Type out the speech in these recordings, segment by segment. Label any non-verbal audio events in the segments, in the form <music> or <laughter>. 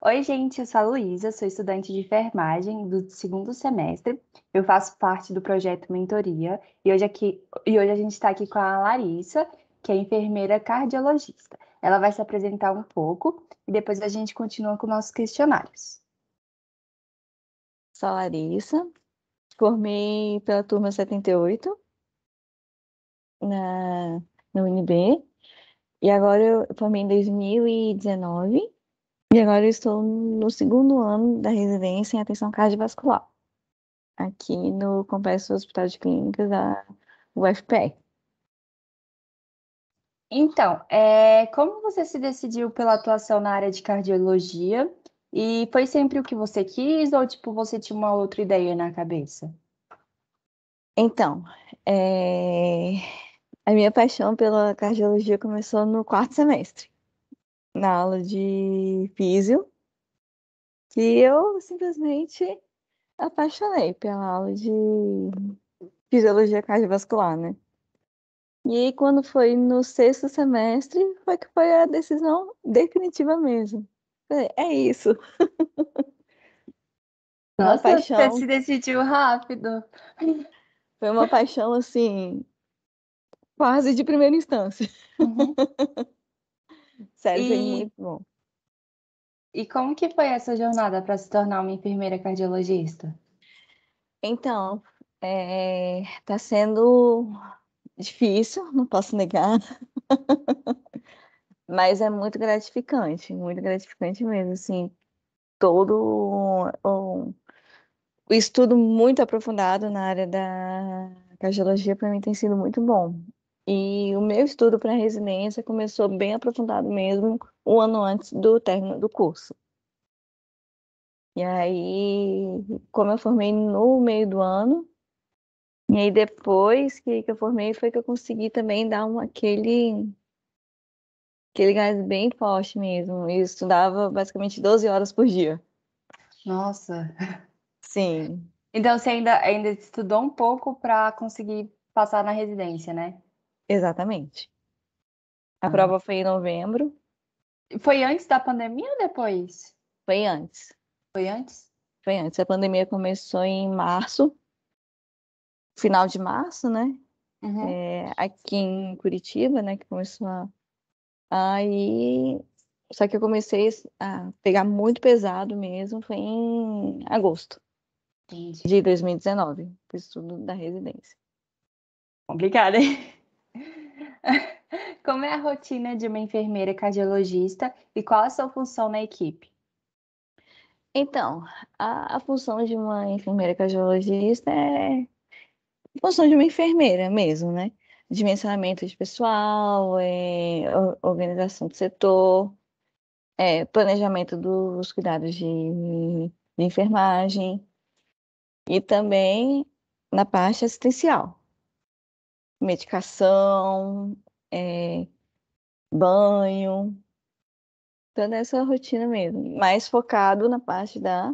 Oi, gente, eu sou a Luísa, sou estudante de enfermagem do segundo semestre. Eu faço parte do projeto Mentoria e hoje, aqui, e hoje a gente está aqui com a Larissa, que é enfermeira cardiologista. Ela vai se apresentar um pouco e depois a gente continua com nossos questionários. Sou a Larissa, formei pela turma 78 na, na UNB e agora eu formei em 2019 e agora eu estou no segundo ano da residência em atenção cardiovascular, aqui no Complexo Hospital de Clínicas da UFPR. Então, é, como você se decidiu pela atuação na área de cardiologia? E foi sempre o que você quis ou tipo você tinha uma outra ideia na cabeça? Então, é, a minha paixão pela cardiologia começou no quarto semestre na aula de físio, que eu simplesmente apaixonei pela aula de fisiologia cardiovascular, né? E aí, quando foi no sexto semestre, foi que foi a decisão definitiva mesmo. É isso. <laughs> Nossa, paixão... você se decidiu rápido. Foi uma paixão, assim, quase de primeira instância. Uhum. <laughs> Sério, e... foi muito bom. E como que foi essa jornada para se tornar uma enfermeira cardiologista? Então, é, tá sendo difícil, não posso negar, <laughs> mas é muito gratificante, muito gratificante mesmo, assim, todo o, o estudo muito aprofundado na área da cardiologia para mim tem sido muito bom. E o meu estudo para residência começou bem aprofundado mesmo, um ano antes do término do curso. E aí, como eu formei no meio do ano, e aí depois que, que eu formei foi que eu consegui também dar um, aquele, aquele gás bem forte mesmo. Eu estudava basicamente 12 horas por dia. Nossa! Sim. Então você ainda, ainda estudou um pouco para conseguir passar na residência, né? Exatamente. A ah. prova foi em novembro. Foi antes da pandemia ou depois? Foi antes. Foi antes? Foi antes. A pandemia começou em março, final de março, né? Uhum. É, aqui em Curitiba, né? Que começou a. Aí. Só que eu comecei a pegar muito pesado mesmo, foi em agosto Entendi. de 2019, o estudo da residência. Complicado, hein? <laughs> Como é a rotina de uma enfermeira cardiologista e qual a sua função na equipe? Então, a, a função de uma enfermeira cardiologista é a função de uma enfermeira mesmo, né? Dimensionamento de pessoal, é, organização do setor, é, planejamento dos cuidados de, de enfermagem e também na parte assistencial medicação, é, banho, toda essa rotina mesmo, mais focado na parte da,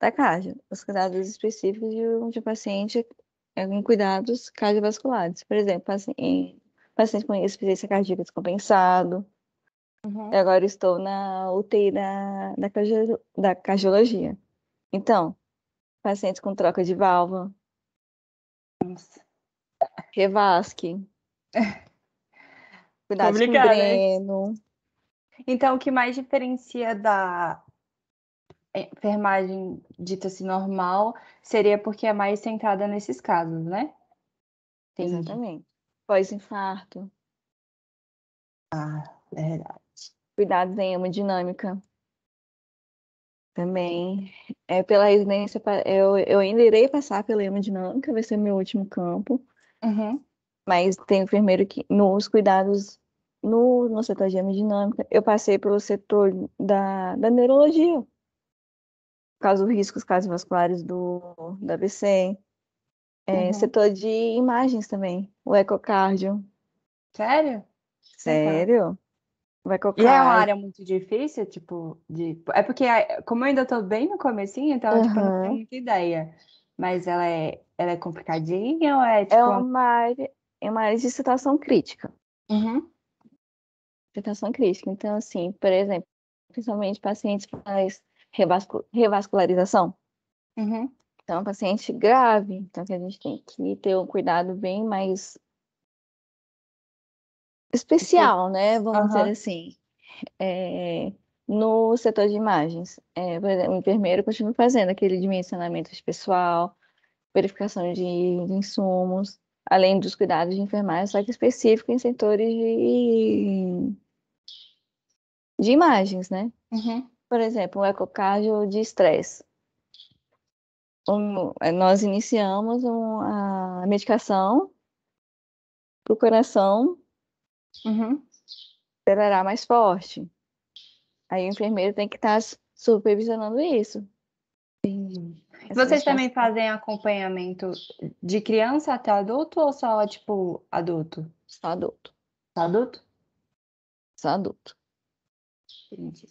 da cardio, os cuidados específicos de um, de um paciente é, em cuidados cardiovasculares. Por exemplo, paciente, paciente com insuficiência cardíaca descompensado. Uhum. Agora estou na UTI da, da, da cardiologia. Então, pacientes com troca de válvula. Nossa. Revasque. <laughs> Cuidado com o dreno. Né? Então, o que mais diferencia da enfermagem dita-se normal seria porque é mais centrada nesses casos, né? Entendi. Exatamente. Pós-infarto. Ah, verdade. Cuidados em hemodinâmica. Também. É, pela residência, eu, eu ainda irei passar pela hemodinâmica, vai ser meu último campo. Uhum. Mas tem enfermeiro que, nos cuidados no, no setor de hemodinâmica, eu passei pelo setor da, da neurologia, dos riscos cardiovasculares do, do AVC. É, uhum. Setor de imagens também, o ecocardio. Sério? Sério? O ecocardio. E é uma área muito difícil, tipo, de... é porque, como eu ainda estou bem no comecinho, então, uhum. tipo, eu não tenho muita ideia. Mas ela é, ela é complicadinha ou é, é tipo... É uma área, é uma área de situação crítica. Uhum. Situação crítica. Então, assim, por exemplo, principalmente pacientes que faz revascu- revascularização. Uhum. Então, paciente grave, então que a gente tem que ter um cuidado bem mais especial, né? Vamos dizer Aham. assim. É, no setor de imagens, é, por exemplo, o enfermeiro continua fazendo aquele dimensionamento de pessoal, verificação de, de insumos, além dos cuidados de enfermagem, só que específico em setores de, de imagens, né? Uhum. Por exemplo, o ecocardio de estresse. Um- eh, nós iniciamos um- a medicação para o coração Uhum. acelerar mais forte. Aí o enfermeiro tem que estar supervisionando isso. Essa Vocês também fazem acompanhamento de criança até adulto ou só, tipo, adulto? Só adulto. Só adulto? Só adulto. Entendi.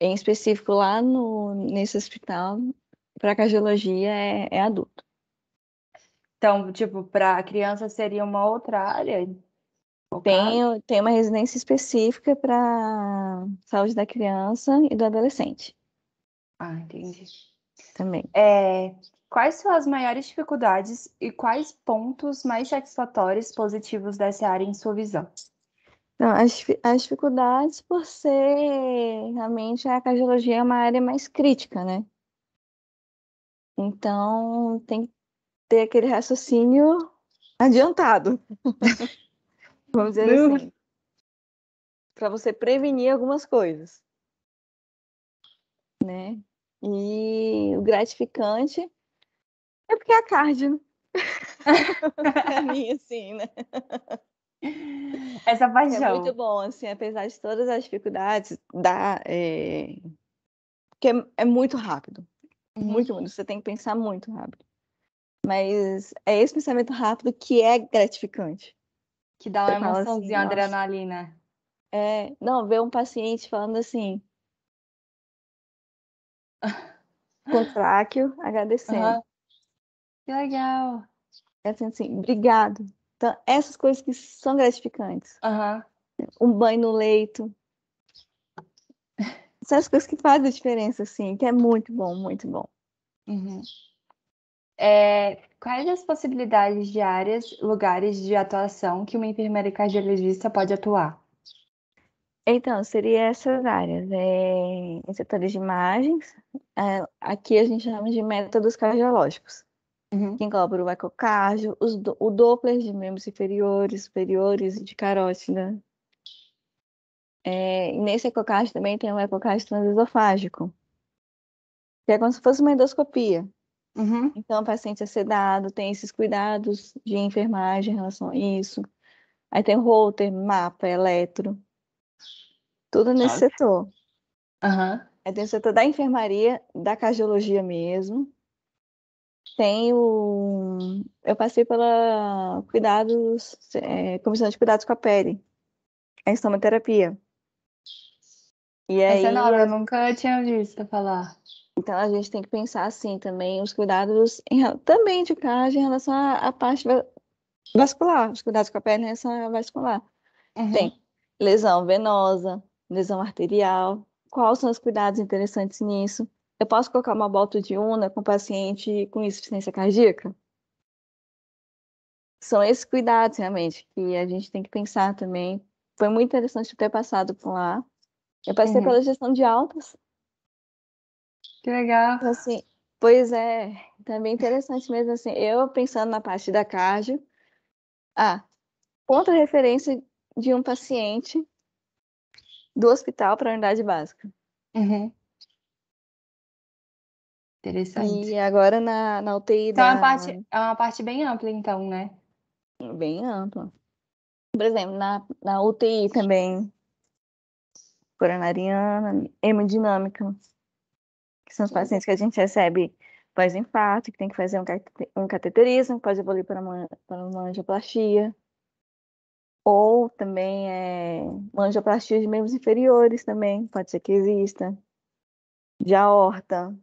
Em específico, lá no, nesse hospital, para cardiologia é, é adulto. Então, tipo, para criança seria uma outra área? Tem, tem uma residência específica para saúde da criança e do adolescente Ah, entendi. também. É, quais são as maiores dificuldades e quais pontos mais satisfatórios positivos dessa área em sua visão? Então, as, as dificuldades por ser realmente a cardiologia é uma área mais crítica, né? Então tem que ter aquele raciocínio adiantado. <laughs> Vamos dizer Uhum. assim. Para você prevenir algumas coisas. Né? E o gratificante é porque é a cardio, né? <laughs> Pra mim, assim, né? Essa É paixão. muito bom, assim, apesar de todas as dificuldades, dá, é... porque é, é muito rápido. Uhum. Muito, muito. Você tem que pensar muito rápido. Mas é esse pensamento rápido que é gratificante. Que dá uma assim, emoçãozinha, nossa. adrenalina. É, não, ver um paciente falando assim, <laughs> contráqueo, agradecendo. Aham. Que legal. É assim, assim, obrigado. Então, essas coisas que são gratificantes. Aham. Um banho no leito. São as coisas que fazem a diferença, assim, que é muito bom, muito bom. Uhum. É, quais as possibilidades de áreas, lugares de atuação que uma enfermeira cardiologista pode atuar? Então, seria essas áreas. É, em setores de imagens, é, aqui a gente chama de métodos cardiológicos, Uhum. que engloba o ecocardio, os o Doppler de membros inferiores, superiores e de carótida. É, nesse ecocardio também tem o ecocardio transesofágico, que é como se fosse uma endoscopia. Uhum. Então, o paciente é sedado, tem esses cuidados de enfermagem em relação a isso. Aí tem o Holter, mapa, eletro, tudo nesse Top. setor. Aham. Aí tem o setor da enfermaria, da cardiologia mesmo. Tem o. Eu passei pela cuidados, é, comissão de cuidados com a pele, a estomoterapia. E aí, Essa é nova, eu nunca tinha visto falar. Então a gente tem que pensar assim também, os cuidados em também de cardio em relação à, à parte va- vascular, os cuidados com a pele em relação à vascular. Uhum. Tem lesão venosa, lesão arterial. Quais são os cuidados interessantes nisso? Eu posso colocar uma bolta de una com paciente com insuficiência cardíaca? São esses cuidados, realmente, que a gente tem que pensar também. Foi muito interessante ter passado por lá. Eu passei Uhum. pela gestão de altas. Que legal. Então, assim, pois é, também interessante mesmo, assim, eu pensando na parte da cardio. Ah, outra referência de um paciente do hospital para a unidade básica. Uhum. Interessante. E agora na, na UTI Então, é da... uma parte, é uma parte bem ampla, então, né? bem ampla. Por exemplo, na, na UTI também, coronariana, hemodinâmica, que são os pacientes que a gente recebe pós-infarto, que tem que fazer um, cate- cateterismo, pode evoluir para uma, para uma angioplastia. Ou também é, uma angioplastia de membros inferiores também, pode ser que exista. De aorta.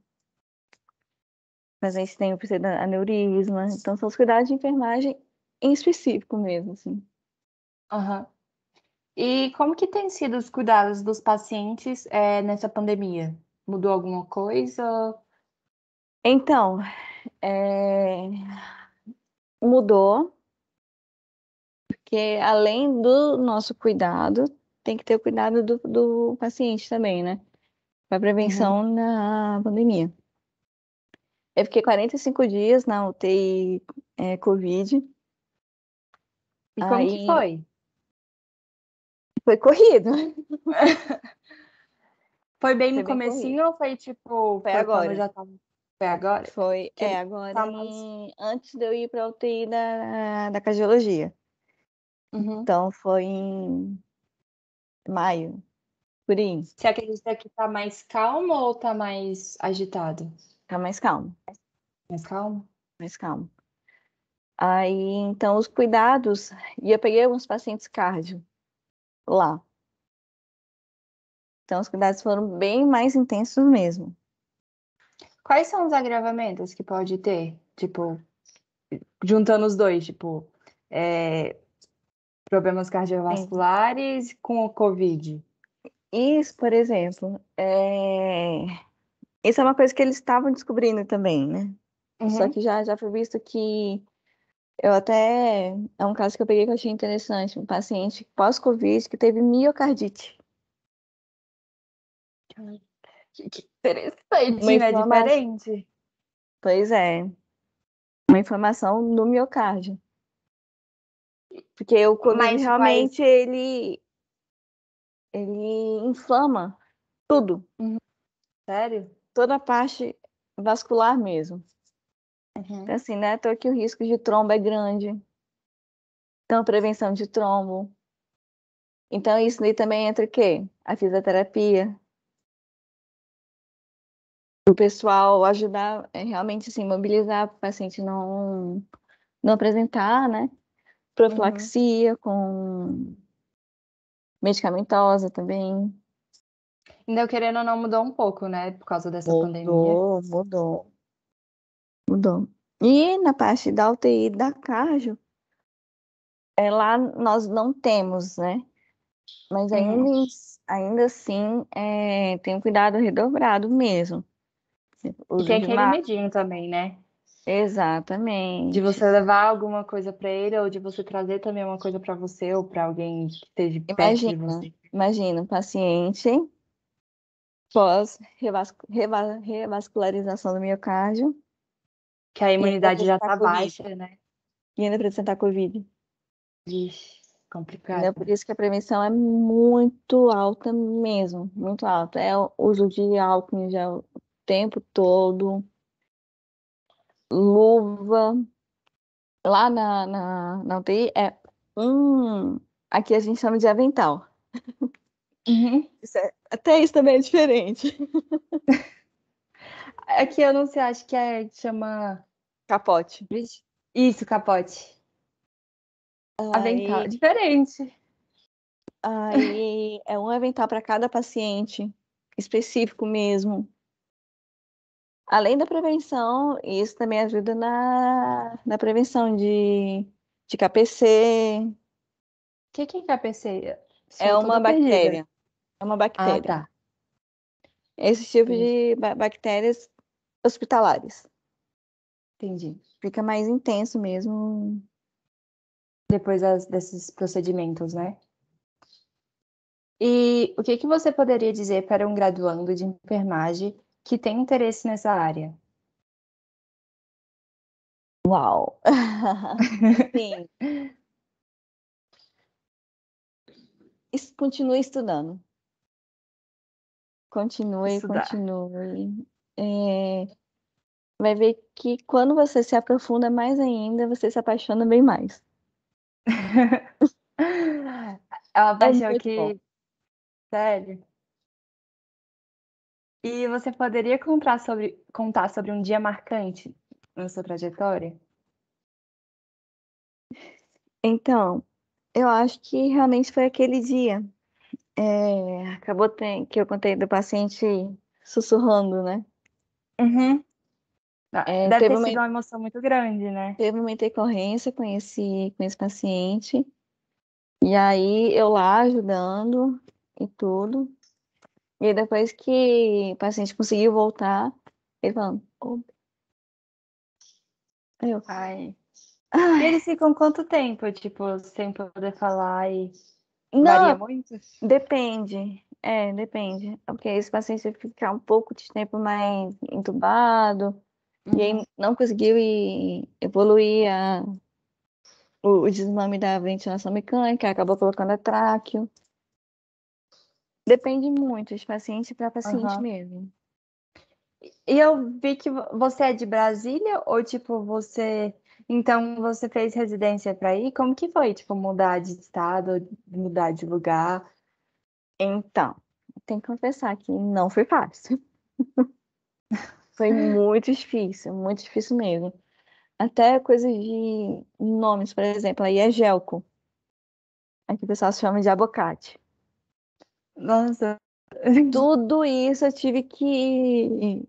Mas a gente tem o pseudoaneurisma. Então, são os cuidados de enfermagem em específico mesmo, assim. Aham. E como que tem sido os cuidados dos pacientes é, nessa pandemia? Mudou alguma coisa? Então, é... mudou, porque além do nosso cuidado, tem que ter o cuidado do, do paciente também, né? Para prevenção uhum. na pandemia. Eu fiquei 45 dias na UTI é, Covid. E como Aí... que foi? Foi corrido. <laughs> foi bem foi no comecinho ou foi tipo. Foi, foi agora. Já tava... Foi agora? Foi, que é, agora tá em... antes de eu ir para a UTI da, da cardiologia. Uhum. Então foi em maio, por aí. Você acredita que tá mais calmo ou tá mais agitado? Tá mais calmo. Mais calmo? Mais calmo. Aí, então, os cuidados, e eu peguei alguns pacientes cardio lá. Então, os cuidados foram bem mais intensos mesmo. Quais são os agravamentos que pode ter? Tipo, juntando os dois, tipo, é, problemas cardiovasculares Sim. com o Covid. Isso, por exemplo, é... isso é uma coisa que eles estavam descobrindo também, né? Uhum. Só que já, já foi visto que eu até. É um caso que eu peguei que eu achei interessante. Um paciente pós-Covid que teve miocardite. Que interessante, Uma né? Diferente. Pois é. Uma inflamação no miocárdio. Porque o Covid Mas realmente faz... ele. Ele inflama tudo. Uhum. Sério? Toda a parte vascular mesmo. Uhum. Então, assim, né? Tô aqui o risco de trombo é grande. Então, prevenção de trombo. Então, isso daí também entra o quê? A fisioterapia. O pessoal ajudar, é, realmente, assim, mobilizar para o paciente não, não apresentar, né? Profilaxia uhum. com medicamentosa também. Ainda querendo ou não mudou um pouco, né? Por causa dessa mudou, pandemia. Mudou, mudou. Mudou. E na parte da UTI da Carjo, é, lá nós não temos, né? Mas ainda, uhum. ainda assim é, tem um cuidado redobrado mesmo. E tem aquele medinho também, né? Exatamente. De você levar alguma coisa para ele ou de você trazer também uma coisa para você ou para alguém que esteja perto imagina, de você. Imagina um paciente pós revascularização do miocárdio que a imunidade já está baixa, né? E ainda apresentar Covid. Ixi, complicado. É por isso que a prevenção é muito alta mesmo, muito alta. É o uso de álcool já o tempo todo, luva. Lá na, na, na UTI é um. Aqui a gente chama de avental. Uhum. <laughs> Isso é, até isso também é diferente. <laughs> Aqui eu não sei, acho que é chama capote. Isso, capote. Aí... Avental, diferente. Aí é um avental para cada paciente, específico mesmo. Além da prevenção, isso também ajuda na, na prevenção de, de KPC. O que, que é KPC? é uma bactéria. Perdida. É uma bactéria. Ah, tá. Esse tipo Sim. de bactérias hospitalares. Entendi. Fica mais intenso mesmo. Depois das, desses procedimentos, né? E o que, que você poderia dizer para um graduando de enfermagem que tem interesse nessa área? Uau! <laughs> Sim. Continue estudando. Continue, Estudar. continue. É, vai ver que quando você se aprofunda mais ainda, você se apaixona bem mais. <laughs> é uma paixão é que. Bom. Sério. E você poderia contar sobre, contar sobre um dia marcante na sua trajetória? Então, eu acho que realmente foi aquele dia. É, acabou tem, que eu contei do paciente sussurrando, né? Uhum. Ah, é, Deve ter sido uma emoção muito grande, né? Teve uma intercorrência com esse, com esse paciente. E aí eu lá ajudando e tudo. E aí depois que o paciente conseguiu voltar, ele "Ô." Aí eu, Ai. Ai, eles ficam quanto tempo, tipo, sem poder falar e não, varia muito? depende. É, depende. Porque esse paciente que ficar um pouco de tempo mais entubado, e aí Uhum. não conseguiu evoluir a, o, o desmame da ventilação mecânica, acabou colocando a tráqueo. Depende muito de paciente para paciente Aham. mesmo. E eu vi que vo- você é de Brasília ou tipo você, então você fez residência para ir? Como que foi, tipo, mudar de estado, mudar de lugar? Então, tenho que confessar que não foi fácil. <laughs> Foi muito difícil, muito difícil mesmo. Até coisas de nomes, por exemplo, aí é gelco. Aqui o pessoal chama de abacate. Nossa, Tudo isso eu tive que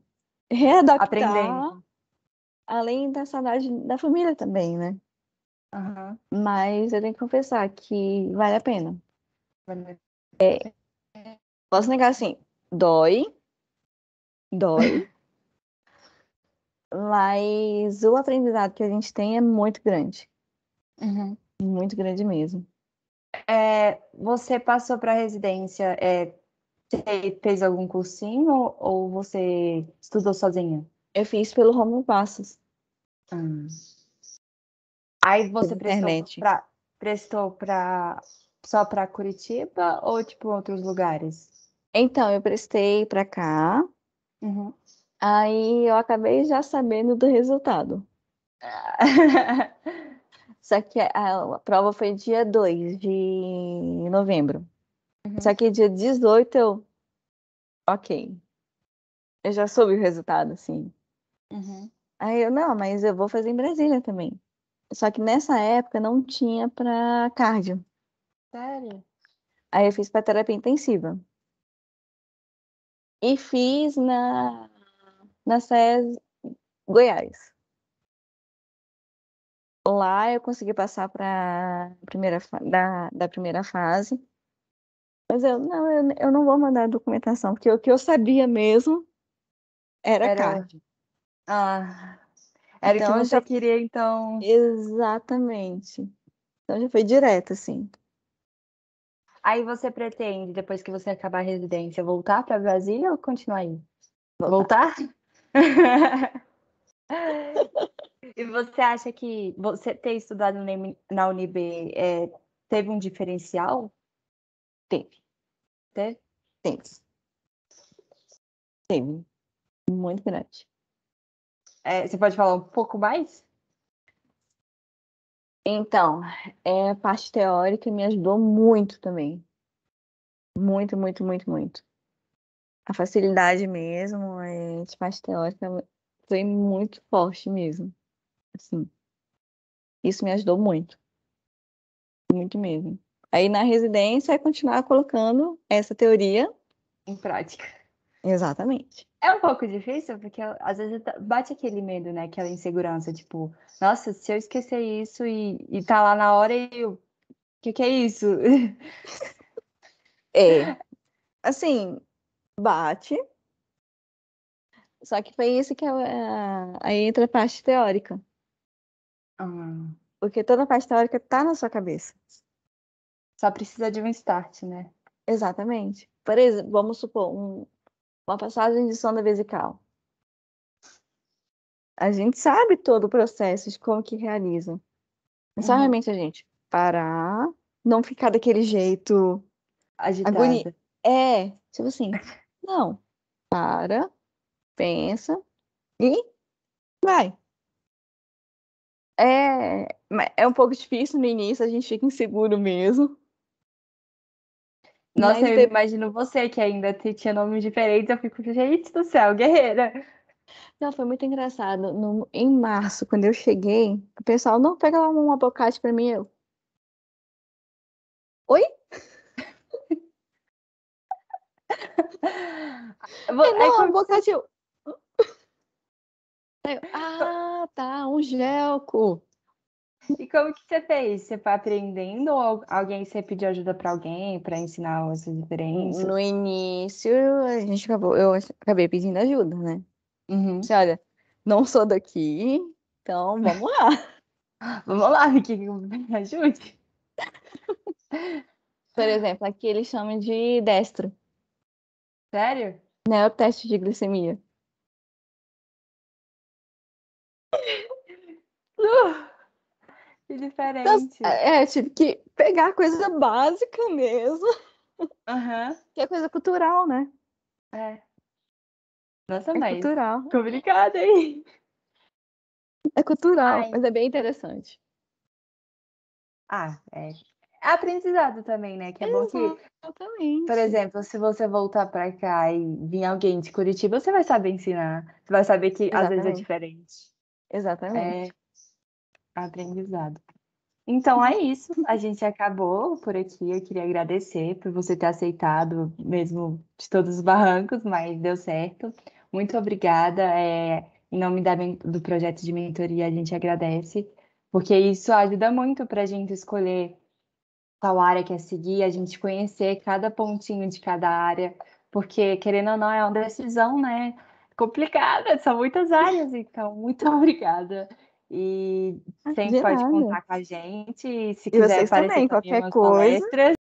readaptar, aprendendo. além da saudade da família também, né? Aham. Mas eu tenho que confessar que vale a pena. Vale- Posso negar assim, dói, dói, <laughs> mas o aprendizado que a gente tem é muito grande, Uhum. muito grande mesmo. É, você passou para residência, é, você fez algum cursinho ou você estudou sozinha? Eu fiz pelo Romulo Passos, Hum. Aí você prestou prestou só para Curitiba ou tipo outros lugares? Então, eu prestei para cá, Uhum. aí eu acabei já sabendo do resultado. <laughs> Só que a, a prova foi dia 2 de novembro. Uhum. Só que dia 18 eu. Ok. Eu já soube o resultado, assim. Uhum. Aí eu, não, mas eu vou fazer em Brasília também. Só que nessa época não tinha pra cardio. Sério? Aí eu fiz pra terapia intensiva. E fiz na, na SES Goiás. Lá eu consegui passar para primeira da, da primeira fase. Mas eu não, eu, eu não vou mandar a documentação, porque o que eu sabia mesmo era Era- cardio. Ah, era o que Então, você já- queria, então. Exatamente. Então já foi direto, assim. Aí você pretende, depois que você acabar a residência, voltar para Brasília ou continuar aí? Voltar. Voltar? <laughs> E você acha que você ter estudado na UNB é, teve um diferencial? Teve, Teve? teve. Teve. Muito grande. É, você pode falar um pouco mais? Então, é, a parte teórica me ajudou muito também. Muito, muito, muito, muito. A facilidade mesmo, é, de parte teórica foi muito forte mesmo. Assim, isso me ajudou muito. Muito mesmo. Aí na residência é continuar colocando essa teoria. Em prática. Exatamente. É um pouco difícil, porque às vezes bate aquele medo, né? Aquela insegurança, tipo, nossa, se eu esquecer isso e, e tá lá na hora e eu. O que, que é isso? É. <laughs> Assim, bate. Só que foi isso que é, a- aí entra a parte teórica. Ah, Porque toda a parte teórica tá na sua cabeça. só precisa de um start, né? Exatamente. Por exemplo, vamos supor, um- uma passagem de sonda vesical. A gente sabe todo o processo de como que realiza. É só Uhum. realmente a gente parar, não ficar daquele jeito. Agitada. Agonia. É, tipo assim, não, para, pensa e vai. É, é um pouco difícil no início, a gente fica inseguro mesmo. Nossa, Mas eu imagino você que ainda tinha nomes diferentes, eu fico, gente do céu, guerreira. Não, foi muito engraçado. No- em março, quando eu cheguei, o pessoal, não, pega lá um abacate pra mim. Eu, oi? <laughs> Vo- É, aí não, quando abacate. Eu... Eu, <laughs> ah, tá, um gelco. E como que você fez? Você foi aprendendo ou alguém você pediu ajuda para alguém para ensinar essas diferenças? No início, a gente acabou, eu acabei pedindo ajuda, né? Uhum. Disse, olha, não sou daqui, então vamos lá. <laughs> Vamos lá, Vicky, me ajude. Por exemplo, aqui eles chamam de destro, Sério? né? O teste de glicemia. <laughs> Uh, que Então, diferente. é, tive que pegar a coisa básica mesmo, Aham, que é coisa cultural, né? é. Nossa, É mas cultural. complicado, hein? É cultural, Ai. mas é bem interessante. Ah, é. É aprendizado também, né? Que é bom que, Exatamente. por exemplo, se você voltar pra cá e vir alguém de Curitiba, você vai saber ensinar. Você vai saber que às vezes é Exatamente. diferente. Exatamente. É aprendizado. Então é isso. A gente acabou por aqui. Eu queria agradecer por você ter aceitado, mesmo de todos os barrancos, mas deu certo. Muito obrigada. É, em nome da do projeto de mentoria, a gente agradece, porque isso ajuda muito para a gente escolher qual área quer seguir, a gente conhecer cada pontinho de cada área, porque querendo ou não, é uma decisão, né? Complicada, são muitas áreas, então, muito <laughs> obrigada. E Ah, sempre de pode nada. contar com a gente. E se E quiser vocês aparecer também, qualquer coisa. palestras,